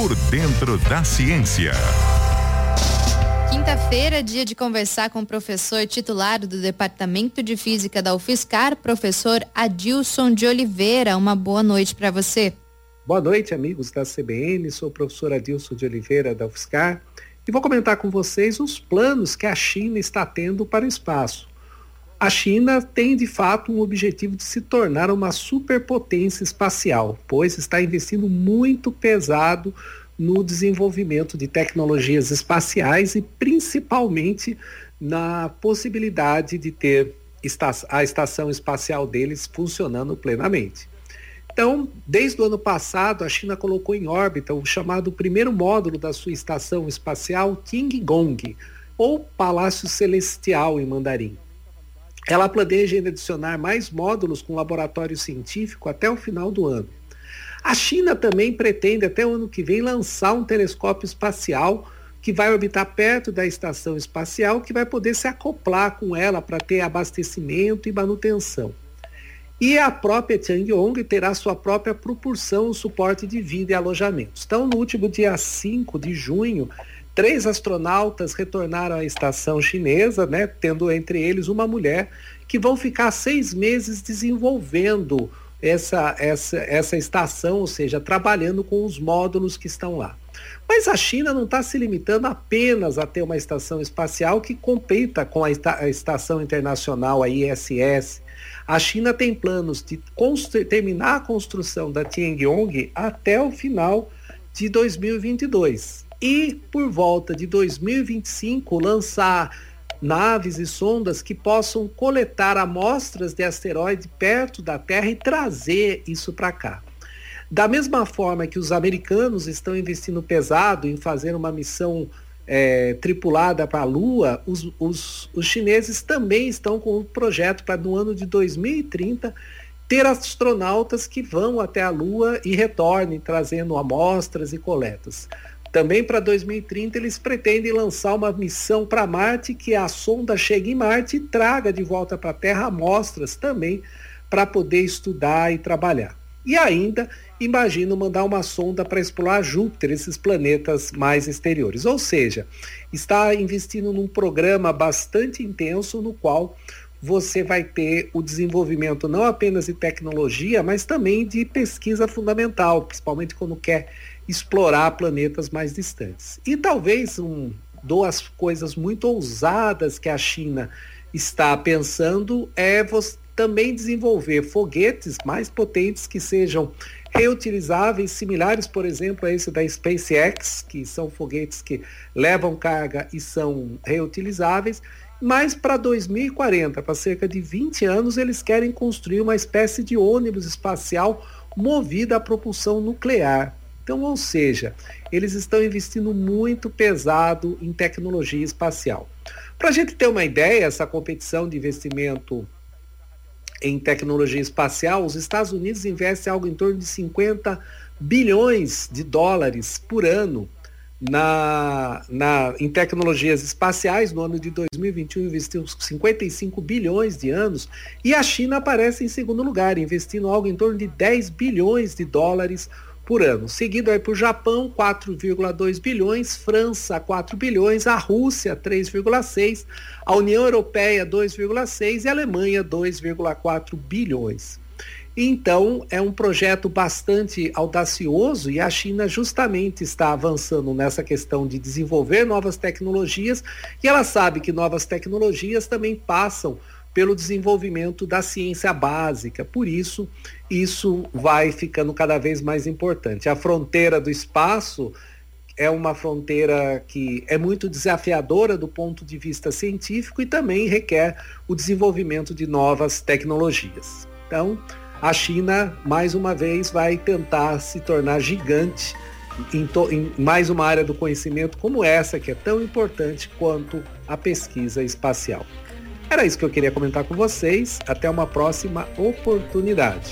Por dentro da ciência. Quinta-feira, dia de conversar com o professor titular do Departamento de Física da UFSCar, professor Adilson de Oliveira. Uma boa noite para você. Boa noite, amigos da CBN. Sou o professor Adilson de Oliveira da UFSCar e vou comentar com vocês os planos que a China está tendo para o espaço. A China tem de fato um objetivo de se tornar uma superpotência espacial, pois está investindo muito pesado no desenvolvimento de tecnologias espaciais e principalmente na possibilidade de ter a estação espacial deles funcionando plenamente. Então, desde o ano passado, a China colocou em órbita o chamado primeiro módulo da sua estação espacial Tiangong, ou Palácio Celestial em mandarim. Ela planeja adicionar mais módulos com laboratório científico até o final do ano. A China também pretende até o ano que vem lançar um telescópio espacial que vai orbitar perto da estação espacial, que vai poder se acoplar com ela para ter abastecimento e manutenção. E a própria Tiangong terá sua própria propulsão, suporte de vida e alojamentos. Então, no último dia 5 de junho, três astronautas retornaram à estação chinesa, né, tendo entre eles uma mulher, que vão ficar seis meses desenvolvendo essa, essa, essa estação, ou seja, trabalhando com os módulos que estão lá. Mas a China não está se limitando apenas a ter uma estação espacial que competa com a, esta, a estação internacional, a ISS. A China tem planos de terminar a construção da Tiangong até o final de 2022. E por volta de 2025 lançar naves e sondas que possam coletar amostras de asteroide perto da Terra e trazer isso para cá. Da mesma forma que os americanos estão investindo pesado em fazer uma missão é, tripulada para a Lua, os, os, os chineses também estão com um projeto para no ano de 2030 ter astronautas que vão até a Lua e retornem trazendo amostras e coletas. Também para 2030 eles pretendem lançar uma missão para Marte que a sonda chegue em Marte e traga de volta para a Terra amostras também para poder estudar e trabalhar. E ainda imagino mandar uma sonda para explorar Júpiter, esses planetas mais exteriores. Ou seja, está investindo num programa bastante intenso no qual você vai ter o desenvolvimento não apenas de tecnologia, mas também de pesquisa fundamental, principalmente quando quer explorar planetas mais distantes. E talvez um, duas coisas muito ousadas que a China está pensando é também desenvolver foguetes mais potentes que sejam reutilizáveis, similares, por exemplo, a esse da SpaceX, que são foguetes que levam carga e são reutilizáveis. Mas para 2040, para cerca de 20 anos, eles querem construir uma espécie de ônibus espacial movida a propulsão nuclear. Então, ou seja, eles estão investindo muito pesado em tecnologia espacial. Para a gente ter uma ideia, essa competição de investimento em tecnologia espacial, os Estados Unidos investem algo em torno de 50 bilhões de dólares por ano na, na, em tecnologias espaciais. No ano de 2021 investiu 55 bilhões de anos e a China aparece em segundo lugar, investindo algo em torno de 10 bilhões de dólares por ano. Seguido aí por Japão, 4,2 bilhões, França, 4 bilhões, a Rússia, 3,6, a União Europeia, 2,6 e a Alemanha, 2,4 bilhões. Então, é um projeto bastante audacioso e a China justamente está avançando nessa questão de desenvolver novas tecnologias e ela sabe que novas tecnologias também passam pelo desenvolvimento da ciência básica. Por isso, isso vai ficando cada vez mais importante. A fronteira do espaço é uma fronteira que é muito desafiadora do ponto de vista científico e também requer o desenvolvimento de novas tecnologias. Então, a China, mais uma vez, vai tentar se tornar gigante em, em, mais uma área do conhecimento como essa, que é tão importante quanto a pesquisa espacial. Era isso que eu queria comentar com vocês. Até uma próxima oportunidade.